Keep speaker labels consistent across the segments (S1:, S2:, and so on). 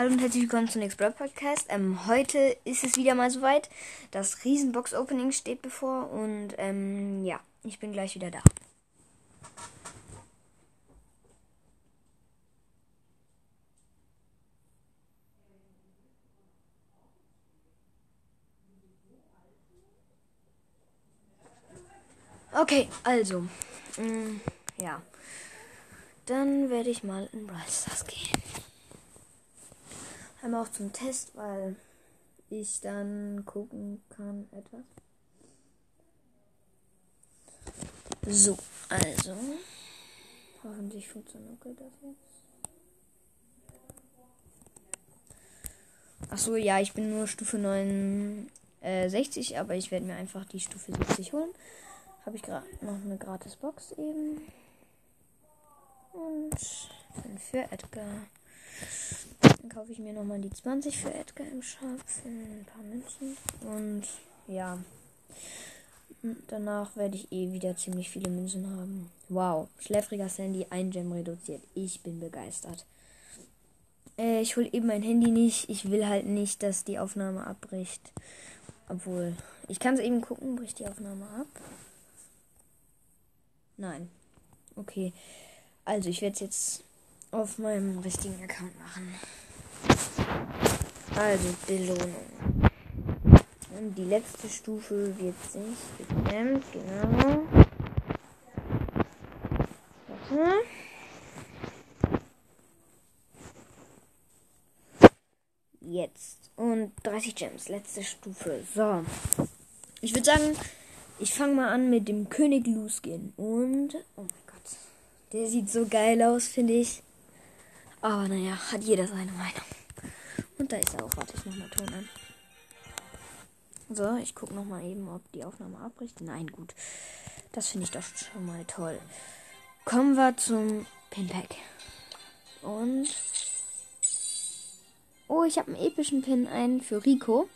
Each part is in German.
S1: Hallo und herzlich willkommen zum Brawl Podcast. Ähm, heute ist es wieder mal soweit. Das Riesenbox Opening steht bevor und ähm, ja, ich bin gleich wieder da. Okay, also, mh, mm, ja. Dann werde ich mal in Brawl Stars gehen. Einmal auch zum Test, weil ich dann gucken kann etwas. So, also. Hoffentlich funktioniert das jetzt. Achso, ja, ich bin nur Stufe 69, aber ich werde mir einfach die Stufe 70 holen. Habe ich gerade noch eine gratis Box eben. Und für Edgar. Dann kaufe ich mir nochmal die 20 für Edgar im Shop für ein paar Münzen. Und ja. Danach werde ich eh wieder ziemlich viele Münzen haben. Wow. Schläfriger Sandy, ein Gem reduziert. Ich bin begeistert. Äh, ich hole eben mein Handy nicht. Ich will halt nicht, dass die Aufnahme abbricht. Obwohl, ich kann es eben gucken, bricht die Aufnahme ab. Nein. Okay. Also, ich werde es jetzt auf meinem richtigen Account machen. Also, Belohnung. Und die letzte Stufe wird sich gedämmt, genau. Warte. Jetzt. Und 30 Gems, letzte Stufe. So. Ich würde sagen, ich fange mal an mit dem König Luskin. Und, oh mein Gott. Der sieht so geil aus, finde ich. Aber naja, hat jeder seine Meinung. Und da ist er auch. Warte, ich mach mal Ton an. So, ich gucke noch mal eben, ob die Aufnahme abbricht. Nein, gut. Das finde ich doch schon mal toll. Kommen wir zum Pinpack. Und. Oh, ich habe einen epischen Pin. Einen für Rico.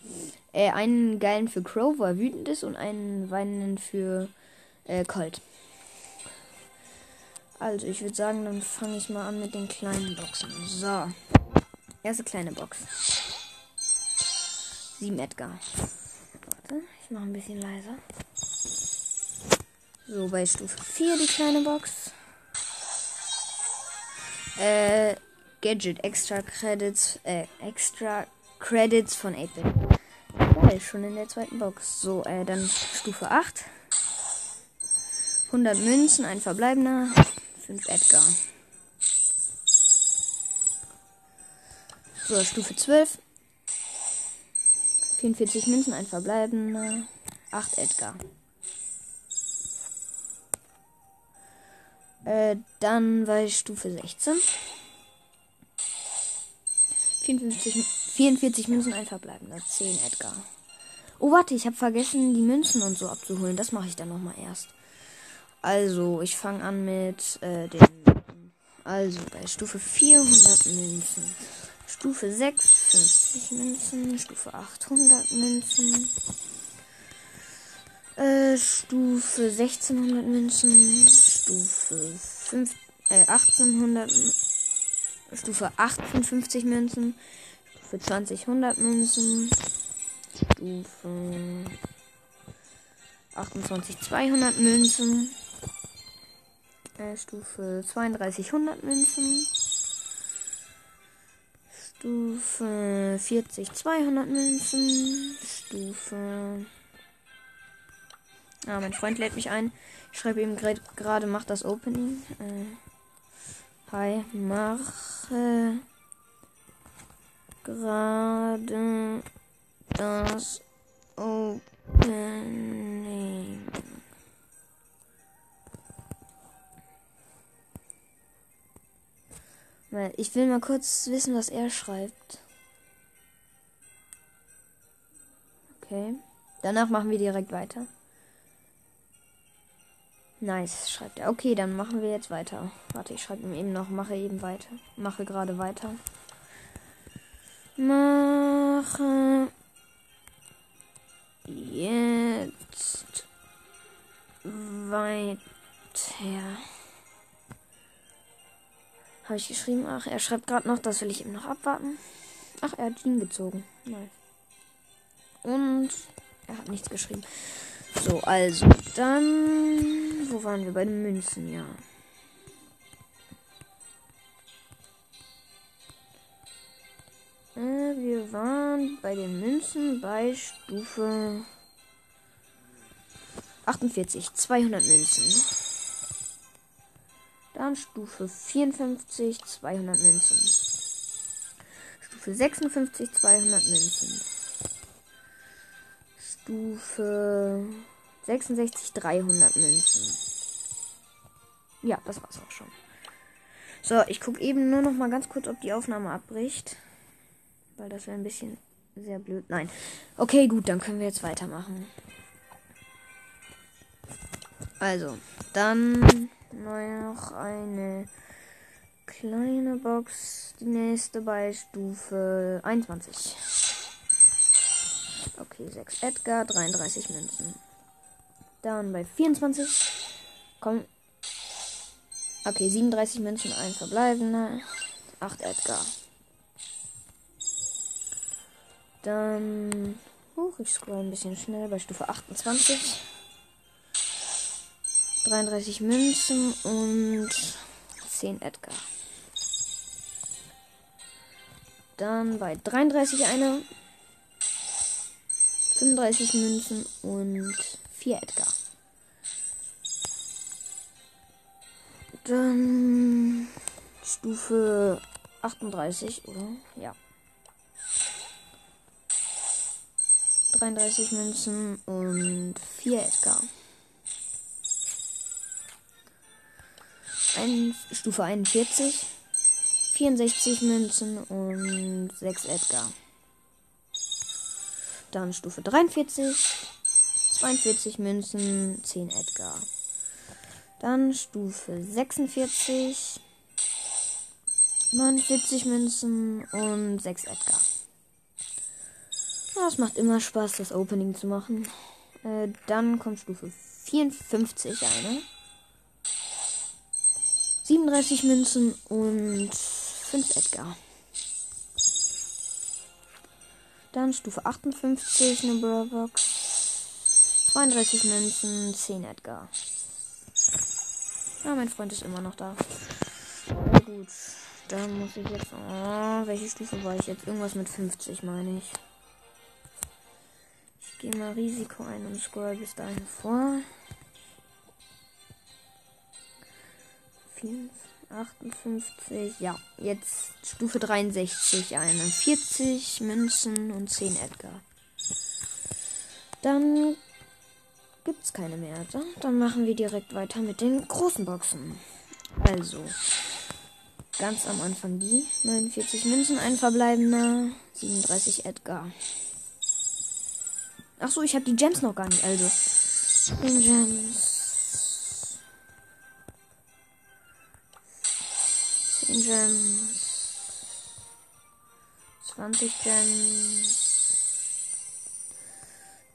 S1: Äh, einen geilen für Crow, wo er wütend ist. Und einen weinenden für äh, Colt. Also, ich würde sagen, dann fange ich mal an mit den kleinen Boxen. So. Erste kleine Box. 7 Edgar. Warte, ich mache ein bisschen leiser. So, bei Stufe 4 die kleine Box. Äh, Gadget, extra Credits, äh, extra Credits von 8-Bit. Geil, schon in der zweiten Box. So, äh, dann Stufe 8. 100 Münzen, ein verbleibender. 5 Edgar. So, Stufe 12. 44 Münzen, ein verbleibender. 8 Edgar. Äh, dann war ich Stufe 16. 54, 44 Münzen, ein verbleibender. 10 Edgar. Oh, warte, ich habe vergessen, die Münzen und so abzuholen. Das mache ich dann nochmal erst. Also, ich fange an mit äh, den. Also, bei Stufe 400 Münzen. Stufe 6 50 Münzen. Stufe 800 Münzen. Äh, Stufe 1600 Münzen. Stufe 5, äh, 1800 Stufe 58 Münzen. Stufe 20 100 Münzen. Stufe 28 200 Münzen. Äh, Stufe 32 100 Münzen. Stufe 40 200 Münzen. Stufe. Ah, mein Freund lädt mich ein. Ich schreibe ihm gerade, mach das Opening. Äh, hi, mache gerade das Opening. Ich will mal kurz wissen, was er schreibt. Okay. Danach machen wir direkt weiter. Nice, schreibt er. Okay, dann machen wir jetzt weiter. Warte, ich schreibe ihm eben noch. Mache eben weiter. Mache gerade weiter. Mache jetzt weiter. Habe ich geschrieben? Ach, er schreibt gerade noch, das will ich ihm noch abwarten. Ach, er hat Jean gezogen. Nice. Und er hat nichts geschrieben. So, also, dann. Wo waren wir? Bei den Münzen, ja. Äh, wir waren bei den Münzen bei Stufe 48. 200 Münzen. Dann Stufe 54, 200 Münzen. Stufe 56, 200 Münzen. Stufe 66, 300 Münzen. Ja, das war's auch schon. So, ich gucke eben nur noch mal ganz kurz, ob die Aufnahme abbricht. Weil das wäre ein bisschen sehr blöd. Nein. Okay, gut, dann können wir jetzt weitermachen. Also, dann noch eine kleine Box. Die nächste bei Stufe 21. Okay, 6 Edgar, 33 Münzen. Dann bei 24. Komm. Okay, 37 Münzen, ein verbleibender. 8 Edgar. Dann. Huch, ich scroll ein bisschen schnell bei Stufe 28. 33 Münzen und 10 Edgar. Dann bei 33 eine. 35 Münzen und 4 Edgar. Dann Stufe 38, oder? Ja. 33 Münzen und 4 Edgar. Ein, Stufe 41. 64 Münzen und 6 Edgar. Dann Stufe 43. 42 Münzen, 10 Edgar. Dann Stufe 46. 49 Münzen und 6 Edgar. Ja, es macht immer Spaß, das Opening zu machen. Äh, dann kommt Stufe 54 eine. 37 Münzen und 5 Edgar. Dann Stufe 58, eine Brawlbox. 32 Münzen, 10 Edgar. Ja, mein Freund ist immer noch da. Ja, gut. Dann muss ich jetzt. Oh, welche Stufe war ich jetzt? Irgendwas mit 50, meine ich. Ich gehe mal Risiko ein und scroll bis dahin vor. 58, ja, jetzt Stufe 63, eine 40 Münzen und 10 Edgar. Dann gibt's keine mehr. Dann machen wir direkt weiter mit den großen Boxen. Also, ganz am Anfang die 49 Münzen, ein verbleibender, 37 Edgar. Ach so, ich habe die Gems noch gar nicht, also. Den Gems. Gems. 20 Gems.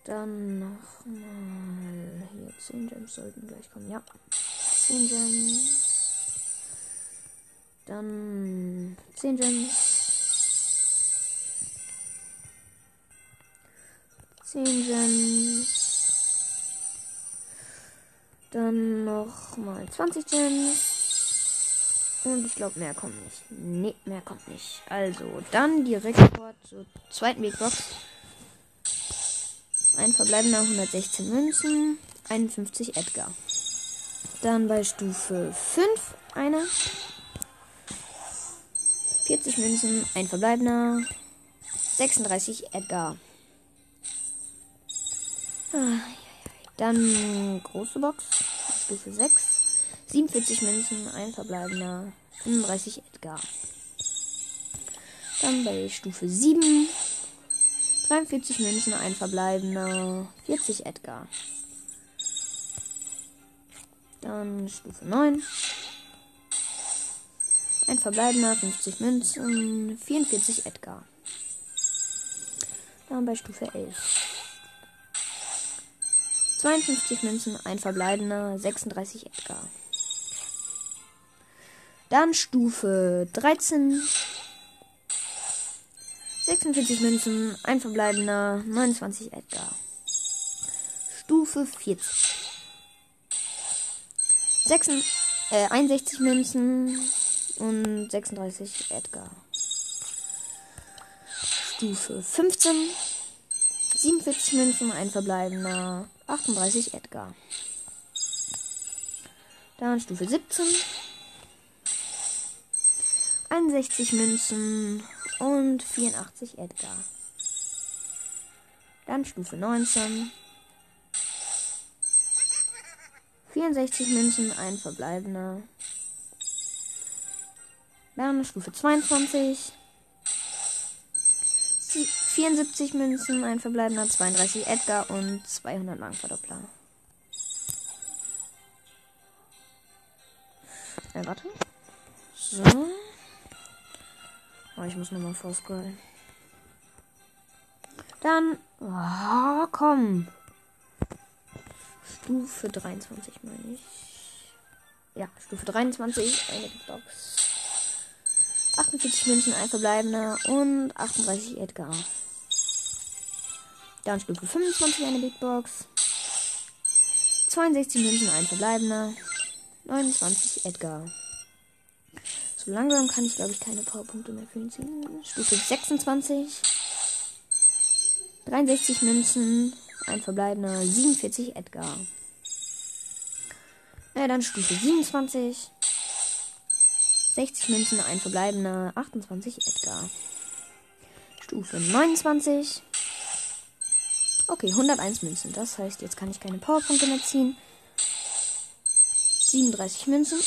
S1: Dann nochmal. Hier 10 Gems sollten gleich kommen. Ja. 10 Gems. Dann 10 Gems. 10 Gems. Dann nochmal 20 Gems. Und ich glaube, mehr kommt nicht. Nee, mehr kommt nicht. Also, dann direkt vor zur zweiten Big Box. Ein verbleibender 116 Münzen, 51 Edgar. Dann bei Stufe 5 einer. 40 Münzen, ein verbleibender, 36 Edgar. Ah, dann große Box, Stufe 6. 47 Münzen, ein verbleibender, 35 Edgar. Dann bei Stufe 7, 43 Münzen, ein verbleibender, 40 Edgar. Dann Stufe 9, ein verbleibender, 50 Münzen, 44 Edgar. Dann bei Stufe 11. 52 Münzen, ein verbleibender, 36 Edgar. Dann Stufe 13. 46 Münzen, ein verbleibender, 29 Edgar. Stufe 40. 6, äh, 61 Münzen und 36 Edgar. Stufe 15. 47 Münzen, ein verbleibender, 38 Edgar. Dann Stufe 17. 61 Münzen und 84 Edgar. Dann Stufe 19. 64 Münzen, ein verbleibender. Dann Stufe 22. 74 Münzen, ein verbleibender, 32 Edgar und 200 Langverdoppler. Äh, warte. So. Oh, ich muss nochmal vorscrollen. Dann. Oh, komm. Stufe 23 meine ich. Ja, Stufe 23, eine Box. 48 Münzen, ein verbleibender und 38 Edgar. Dann Stufe 25, eine Big Box. 62 Münzen, ein verbleibender. 29 Edgar. Langsam kann ich, glaube ich, keine Powerpunkte mehr für ihn ziehen. Stufe 26. 63 Münzen, ein verbleibender, 47 Edgar. Ja, dann Stufe 27. 60 Münzen, ein verbleibender, 28 Edgar. Stufe 29. Okay, 101 Münzen. Das heißt, jetzt kann ich keine Powerpunkte mehr ziehen. 37 Münzen.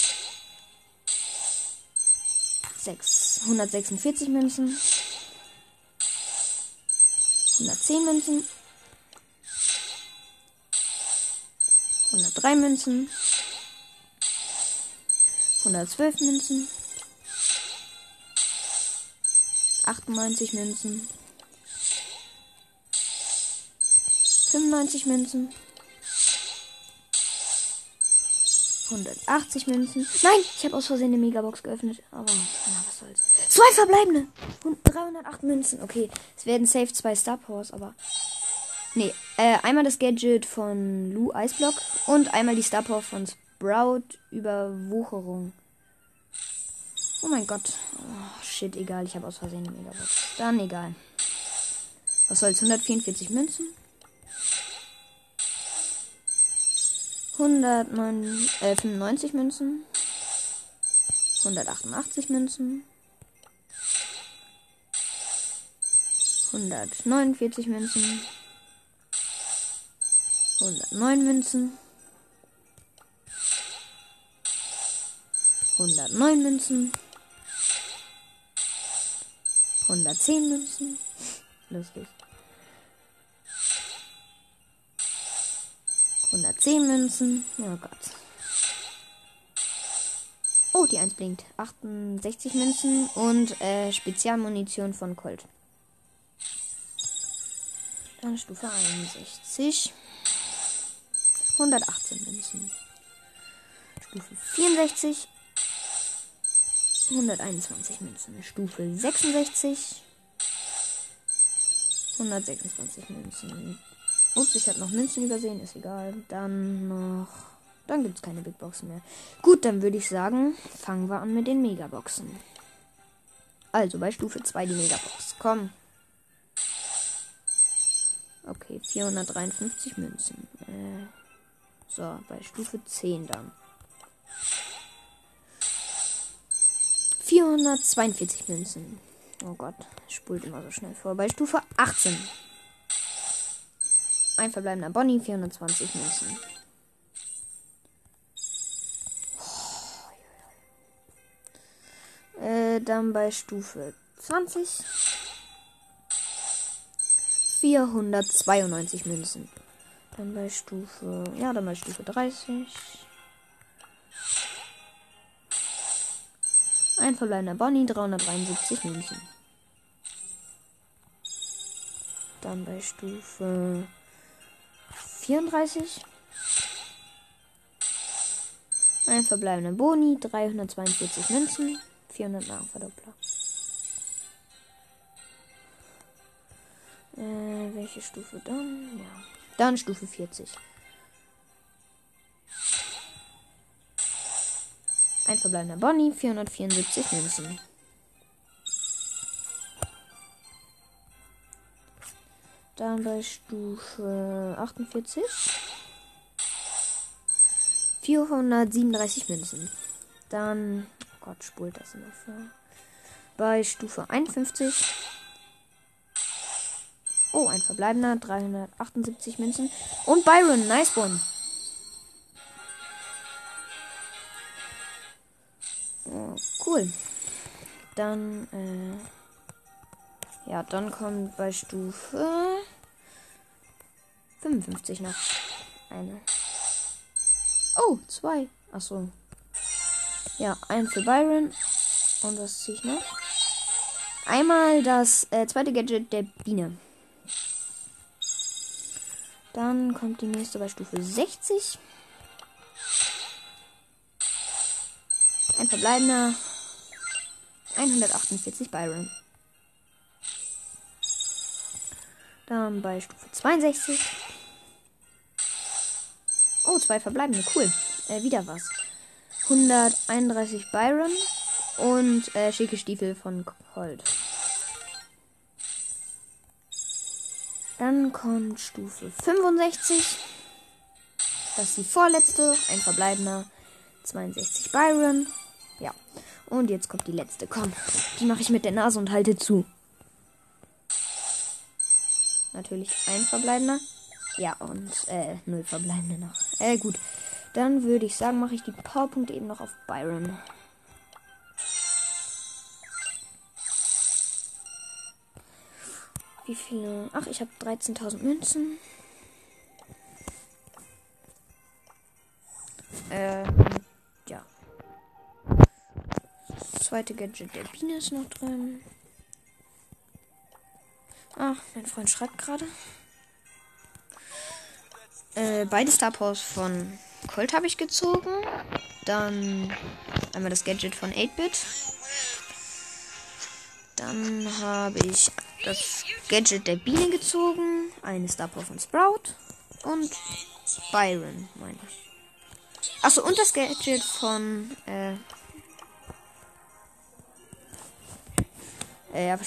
S1: 6, 146 Münzen. 110 Münzen. 103 Münzen. 112 Münzen. 98 Münzen. 95 Münzen. 180 Münzen. Nein, ich habe aus Versehen eine Megabox geöffnet. Aber, na, was soll's. Zwei verbleibende. Und 308 Münzen. Okay, es werden safe zwei Star Powers, aber. Nee, äh, einmal das Gadget von Lou Eisblock und einmal die Star Power von Sprout Überwucherung. Oh mein Gott. Oh, shit, egal. Ich habe aus Versehen eine Megabox. Dann egal. Was soll's? 144 Münzen. 195 äh, Münzen. 188 Münzen. 149 Münzen. 109 Münzen. 109 Münzen. 110 Münzen. Lustig. 110 Münzen. Oh Gott. Oh, die 1 blinkt. 68 Münzen und äh, Spezialmunition von Colt. Dann Stufe 61. 118 Münzen. Stufe 64. 121 Münzen. Stufe 66. 126 Münzen. Ups, ich habe noch Münzen übersehen, ist egal. Dann noch. Dann gibt es keine Big Boxen mehr. Gut, dann würde ich sagen, fangen wir an mit den Megaboxen. Also bei Stufe 2 die Megabox. Komm. Okay, 453 Münzen. Äh, so, bei Stufe 10 dann. 442 Münzen. Oh Gott, spult immer so schnell vor. Bei Stufe 18 ein verbleibender Bonnie, 420 Münzen. Äh, dann bei Stufe 20. 492 Münzen. Dann bei Stufe, ja, dann bei Stufe 30. Ein verbleibender Bonnie, 373 Münzen. Dann bei Stufe 34. Ein verbleibender Boni, 342 Münzen, 400 Nachverdoppler. Äh, welche Stufe dann? Ja. Dann Stufe 40. Ein verbleibender Bonnie, 474 Münzen. Dann bei Stufe 48 437 Münzen. Dann, oh Gott, spult das immer vor. Bei Stufe 51 Oh, ein verbleibender, 378 Münzen. Und Byron, nice one. Oh, cool. Dann, äh, ja, dann kommt bei Stufe 55 noch eine. Oh, zwei. Achso. Ja, ein für Byron. Und was ziehe ich noch? Einmal das äh, zweite Gadget der Biene. Dann kommt die nächste bei Stufe 60. Ein verbleibender. 148 Byron. Dann bei Stufe 62. Oh, zwei verbleibende. Cool. Äh, wieder was. 131 Byron und äh, schicke Stiefel von Colt. Dann kommt Stufe 65. Das ist die vorletzte. Ein verbleibender. 62 Byron. Ja. Und jetzt kommt die letzte. Komm. Die mache ich mit der Nase und halte zu. Natürlich ein verbleibender. Ja, und äh, null verbleibende noch. Äh, gut. Dann würde ich sagen, mache ich die Powerpunkte eben noch auf Byron. Wie viele? Ach, ich habe 13.000 Münzen. Ähm, ja. Das zweite Gadget der Biene ist noch drin. Ach, mein Freund schreibt gerade. Äh, beide Star Powers von Colt habe ich gezogen. Dann einmal das Gadget von 8-Bit. Dann habe ich das Gadget der Biene gezogen, eine Star Power von Sprout und Byron, meine ich. Achso, und das Gadget von, äh, äh, ja,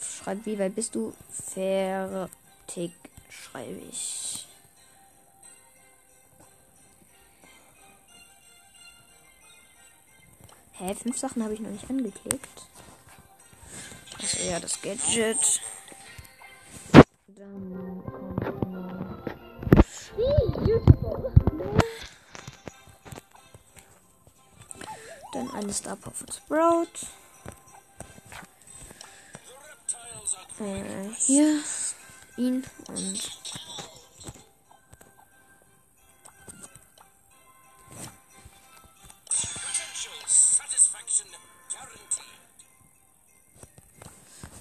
S1: schreib, wie weit bist du? Fertig, schreibe ich. Hä, fünf Sachen habe ich noch nicht angeklickt. Also ja, das Gadget. Dann kommt noch. Dann eine Star Power von Sprout. Äh, hier ihn und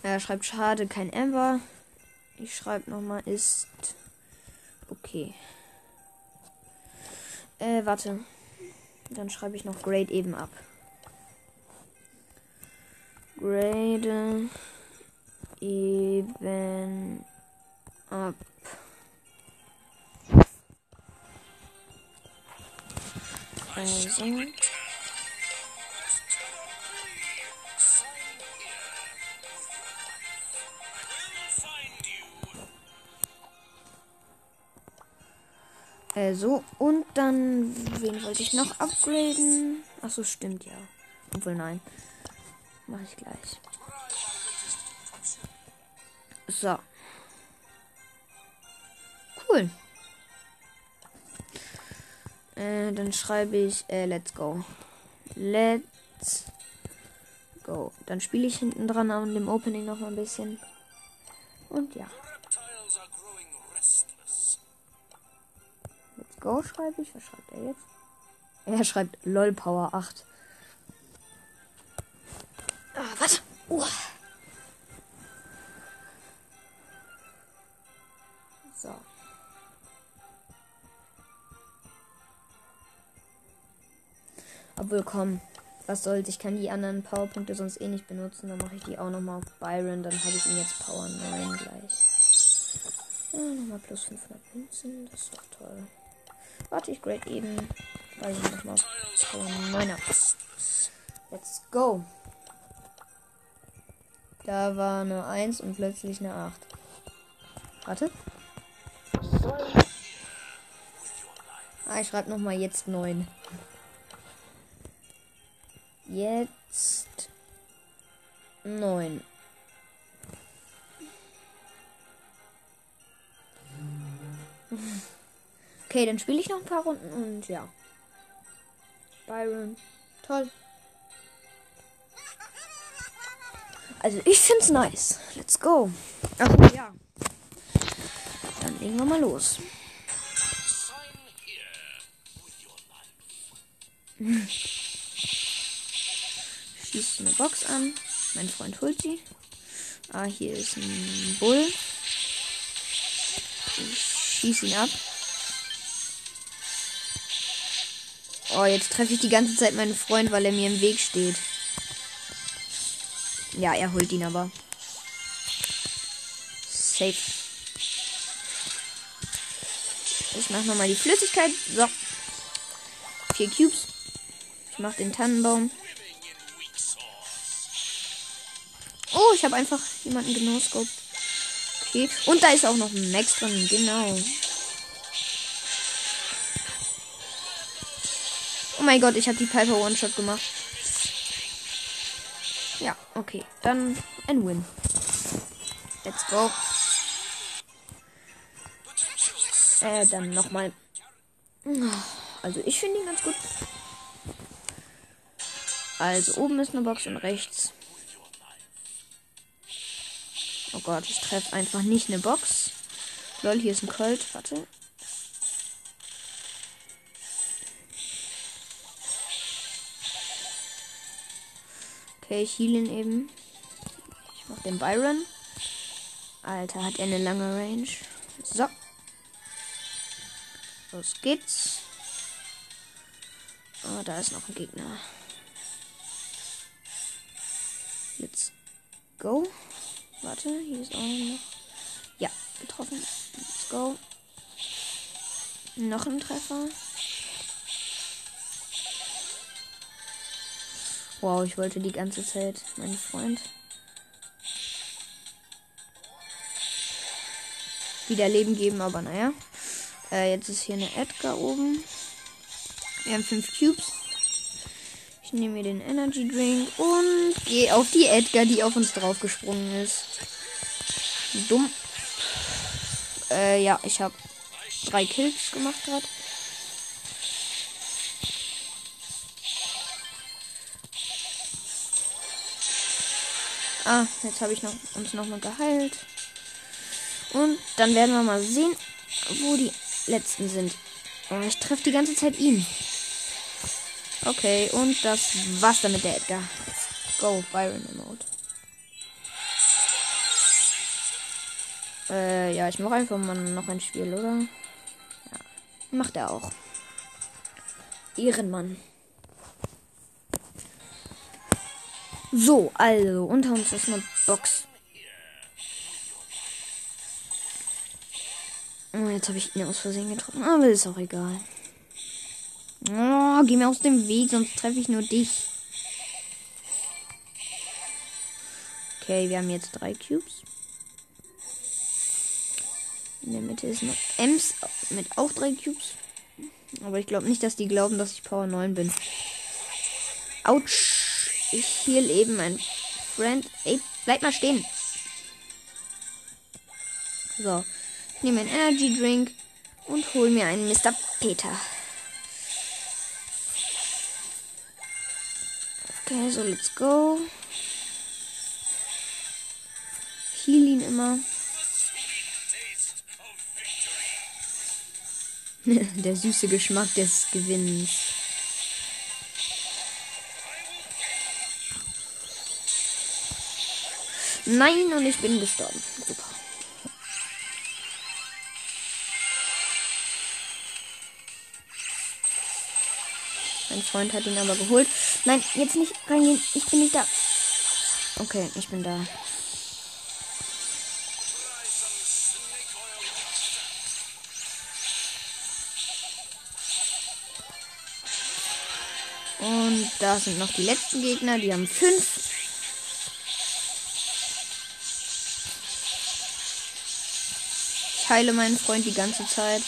S1: Er schreibt schade, kein Amber. Ich schreibe nochmal, ist okay. Äh, warte. Dann schreibe ich noch Grade eben ab. Grade eben ab. Also. Äh, so, und dann, wen wollte ich noch upgraden? Achso, stimmt ja. Obwohl, nein. Mache ich gleich. So. Cool. Äh, dann schreibe ich, äh, let's go. Let's go. Dann spiele ich hinten dran an dem Opening noch mal ein bisschen. Und ja. Go schreibe ich. Was schreibt er jetzt? Er schreibt LOL Power 8. Ah, was? Uh. Komm. Was soll's? Ich kann die anderen Powerpunkte sonst eh nicht benutzen. Dann mache ich die auch nochmal auf Byron. Dann habe ich ihn jetzt Power 9 gleich. Ja, nochmal plus 500 Münzen. Das ist doch toll. Warte, ich grade eben. Weil ich nochmal Power 9 ab. Let's go. Da war eine 1 und plötzlich eine 8. Warte. Ah, ich schreibe nochmal jetzt 9. Jetzt 9. Okay, dann spiele ich noch ein paar Runden und ja. Byron. Toll. Also ich find's nice. Let's go. Ach ja. Dann legen wir mal los. Schießt eine Box an. Mein Freund holt sie. Ah, hier ist ein Bull. Ich schieße ihn ab. Oh, jetzt treffe ich die ganze Zeit meinen Freund, weil er mir im Weg steht. Ja, er holt ihn aber. Safe. Ich mach nochmal die Flüssigkeit. So. Vier Cubes. Ich mach den Tannenbaum. Ich habe einfach jemanden genoscoped. Okay. Und da ist auch noch ein Max drin. Genau. Oh mein Gott, ich habe die Piper One-Shot gemacht. Ja, okay. Dann ein Win. Let's go. Äh, dann nochmal. Also ich finde ihn ganz gut. Also oben ist eine Box und rechts. Oh Gott, ich treffe einfach nicht eine Box. Lol, hier ist ein Colt. Warte. Okay, ich heal ihn eben. Ich mach den Byron. Alter, hat er eine lange Range. So. Los geht's. Oh, da ist noch ein Gegner. Let's go. Warte, hier ist auch noch. Ja, getroffen. Let's go. Noch ein Treffer. Wow, ich wollte die ganze Zeit mein Freund wieder Leben geben, aber naja. Äh, jetzt ist hier eine Edgar oben. Wir haben fünf Cubes. Ich nehme mir den Energy Drink und gehe auf die Edgar, die auf uns draufgesprungen ist. Dumm. Äh, ja, ich habe drei Kills gemacht gerade. Ah, jetzt habe ich noch, uns nochmal geheilt. Und dann werden wir mal sehen, wo die letzten sind. Oh, ich treffe die ganze Zeit ihn. Okay, und das war's dann mit der Edgar. Go, Byron Emote. Äh, ja, ich mache einfach mal noch ein Spiel, oder? Ja, macht er auch. Ehrenmann. So, also, unter uns ist eine Box. Oh, jetzt habe ich ihn aus Versehen getroffen. Aber ist auch egal. Oh, geh mir aus dem Weg, sonst treffe ich nur dich. Okay, wir haben jetzt drei Cubes. In der Mitte ist noch Ems mit auch drei Cubes. Aber ich glaube nicht, dass die glauben, dass ich Power 9 bin. Autsch. Ich heal eben mein Friend. Ey, bleib mal stehen. So. Ich nehme einen Energy Drink und hol mir einen Mr. Peter. Okay, so let's go. Heal ihn immer. Der süße Geschmack des Gewinns. Nein, und ich bin gestorben. Super. Mein Freund hat ihn aber geholt. Nein, jetzt nicht reingehen. Ich bin nicht da. Okay, ich bin da. Und da sind noch die letzten Gegner, die haben fünf. Ich heile meinen Freund die ganze Zeit.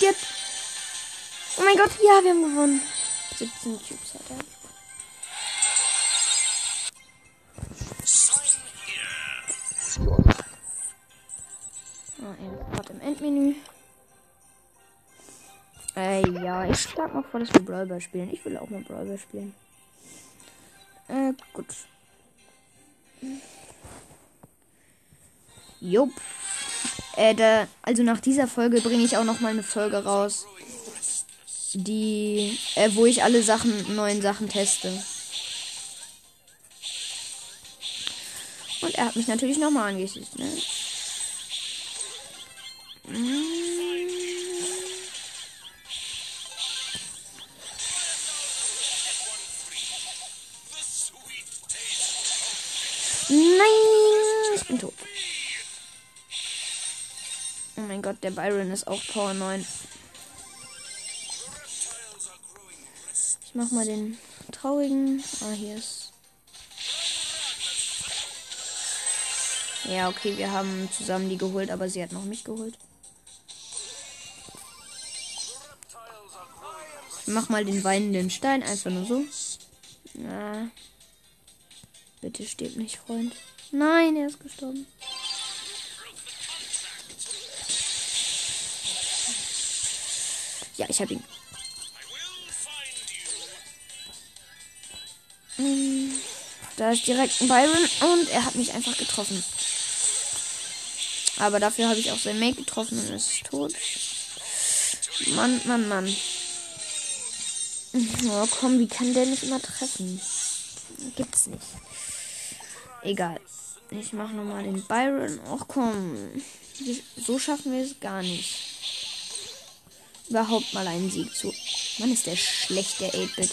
S1: Stirbt. Oh mein Gott, ja, wir haben gewonnen. 17 Cubes hat er. Oh, er gerade im Endmenü. Äh, ja, ich schlage mal vor, dass wir Brawlball spielen. Ich will auch mal Brawlball spielen. Äh, gut. Jupp. Äh, da, also nach dieser Folge bringe ich auch noch mal eine Folge raus, die, äh, wo ich alle Sachen, neuen Sachen teste. Und er hat mich natürlich nochmal angeschickt, ne? Nein, Gott, der Byron ist auch Power 9. Ich mach mal den traurigen. Ah, hier ist. Ja, okay, wir haben zusammen die geholt, aber sie hat noch mich geholt. Ich mach mal den weinenden Stein, einfach nur so. Na. Bitte stirb nicht, Freund. Nein, er ist gestorben. Ja, ich hab ihn. Hm, da ist direkt ein Byron und er hat mich einfach getroffen. Aber dafür habe ich auch sein Mate getroffen und ist tot. Mann, Mann, Mann. Oh, komm, wie kann der nicht immer treffen? Gibt's nicht. Egal. Ich mache nochmal den Byron. Och komm. So schaffen wir es gar nicht. Überhaupt mal einen Sieg zu. Mann, ist der schlecht, der 8-Bit.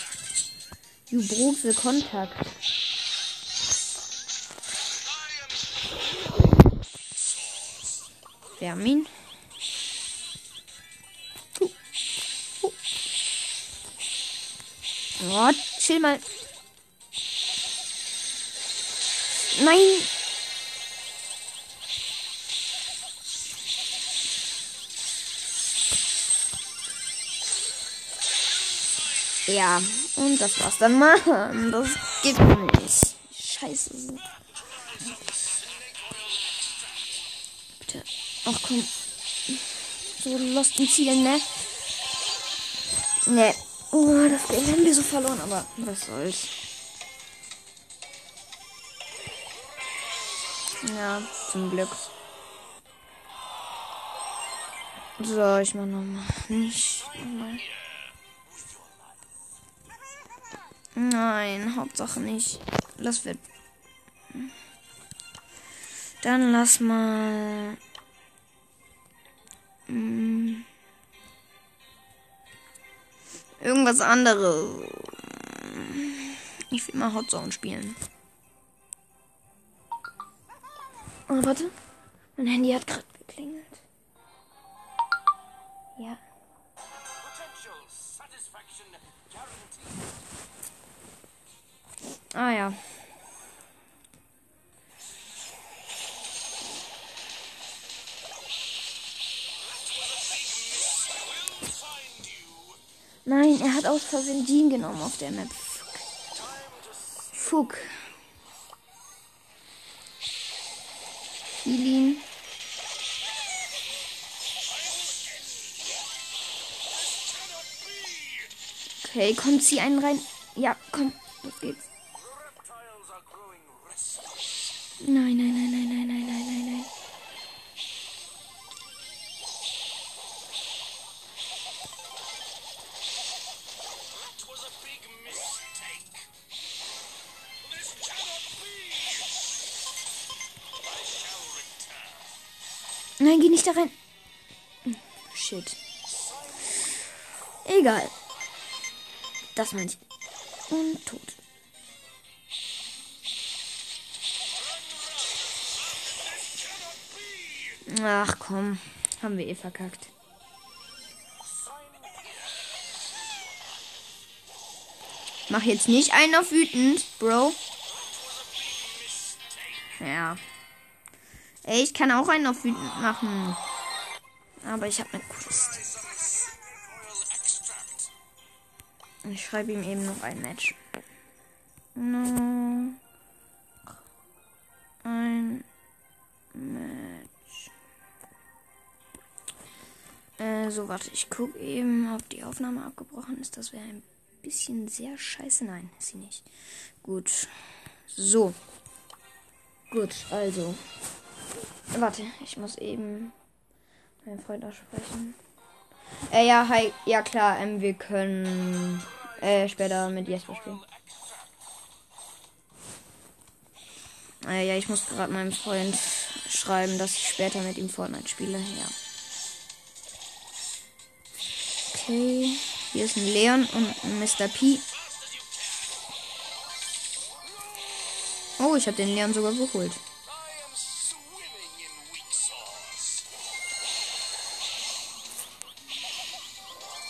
S1: You broke the Kontakt. Ihn. Oh, chill mal. Nein. Ja, und das war's dann mal. Das geht nicht. Scheiße. Bitte. Ach komm. So lost im Ziel, ne? Ne. Oh, das Game haben wir so verloren, aber was soll's. Ja, zum Glück. So, ich mach nochmal. Nicht nochmal. Nein, Hauptsache nicht. Lass wir. Dann lass mal. Hm, irgendwas anderes. Ich will mal Hotzone spielen. Oh, warte. Mein Handy hat gerade geklingelt. Ja. Ah ja. Nein, er hat aus Versehen Jean genommen auf der Map. Fuck. Healing. Okay, komm, zieh einen rein. Ja, komm, los geht's. Nein, nein, nein, nein, nein, nein, nein, nein, nein. Nein, geh nicht da rein. Shit. Egal. Das meine ich. Und tot. Ach komm, haben wir eh verkackt. Mach jetzt nicht einen auf wütend, Bro. Ja. Ey, ich kann auch einen auf wütend machen. Aber ich habe eine Quest. Ich schreibe ihm eben noch ein Match. No. Ein Match. Äh, so, warte, ich gucke eben, ob die Aufnahme abgebrochen ist. Das wäre ein bisschen sehr scheiße. Nein, ist sie nicht. Gut. So. Gut, also. Warte, ich muss eben meinen Freund aussprechen. Äh, ja, hi. Ja, klar, ähm, wir können äh, später mit Jesper spielen. Äh, ja, ich muss gerade meinem Freund schreiben, dass ich später mit ihm Fortnite spiele. Ja. Okay. Hier ist ein Leon und ein Mr. P. Oh, ich habe den Leon sogar geholt.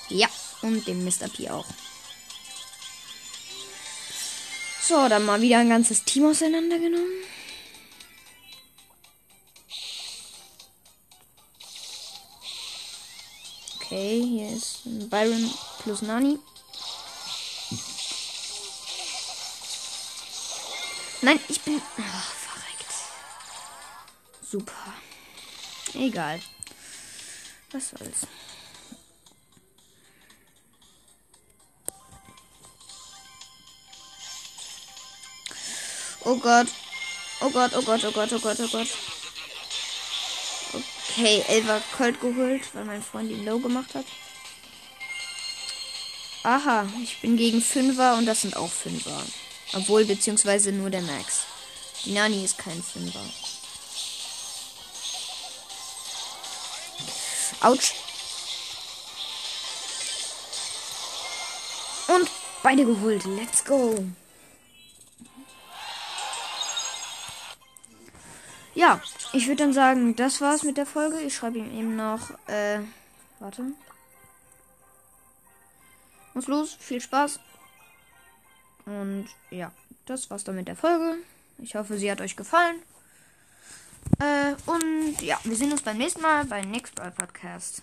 S1: Ja, und den Mr. P auch. So, dann mal wieder ein ganzes Team auseinandergenommen. Okay, hier ist Byron plus Nani. Nein, ich bin. Oh, verreckt. Super. Egal. Was soll's. Oh Gott. Oh Gott, oh Gott, oh Gott, oh Gott, oh Gott. Okay, Elva Colt geholt, weil mein Freund ihn low gemacht hat. Aha, ich bin gegen Fünfer und das sind auch Fünfer. Obwohl, beziehungsweise nur der Max. Die Nani ist kein Fünfer. Autsch. Und beide geholt. Let's go. Ja, ich würde dann sagen, das war's mit der Folge. Ich schreibe ihm eben noch, äh, warte. Muss los, viel Spaß. Und ja, das war's dann mit der Folge. Ich hoffe, sie hat euch gefallen. Äh, und ja, wir sehen uns beim nächsten Mal bei Next Brawl Podcast.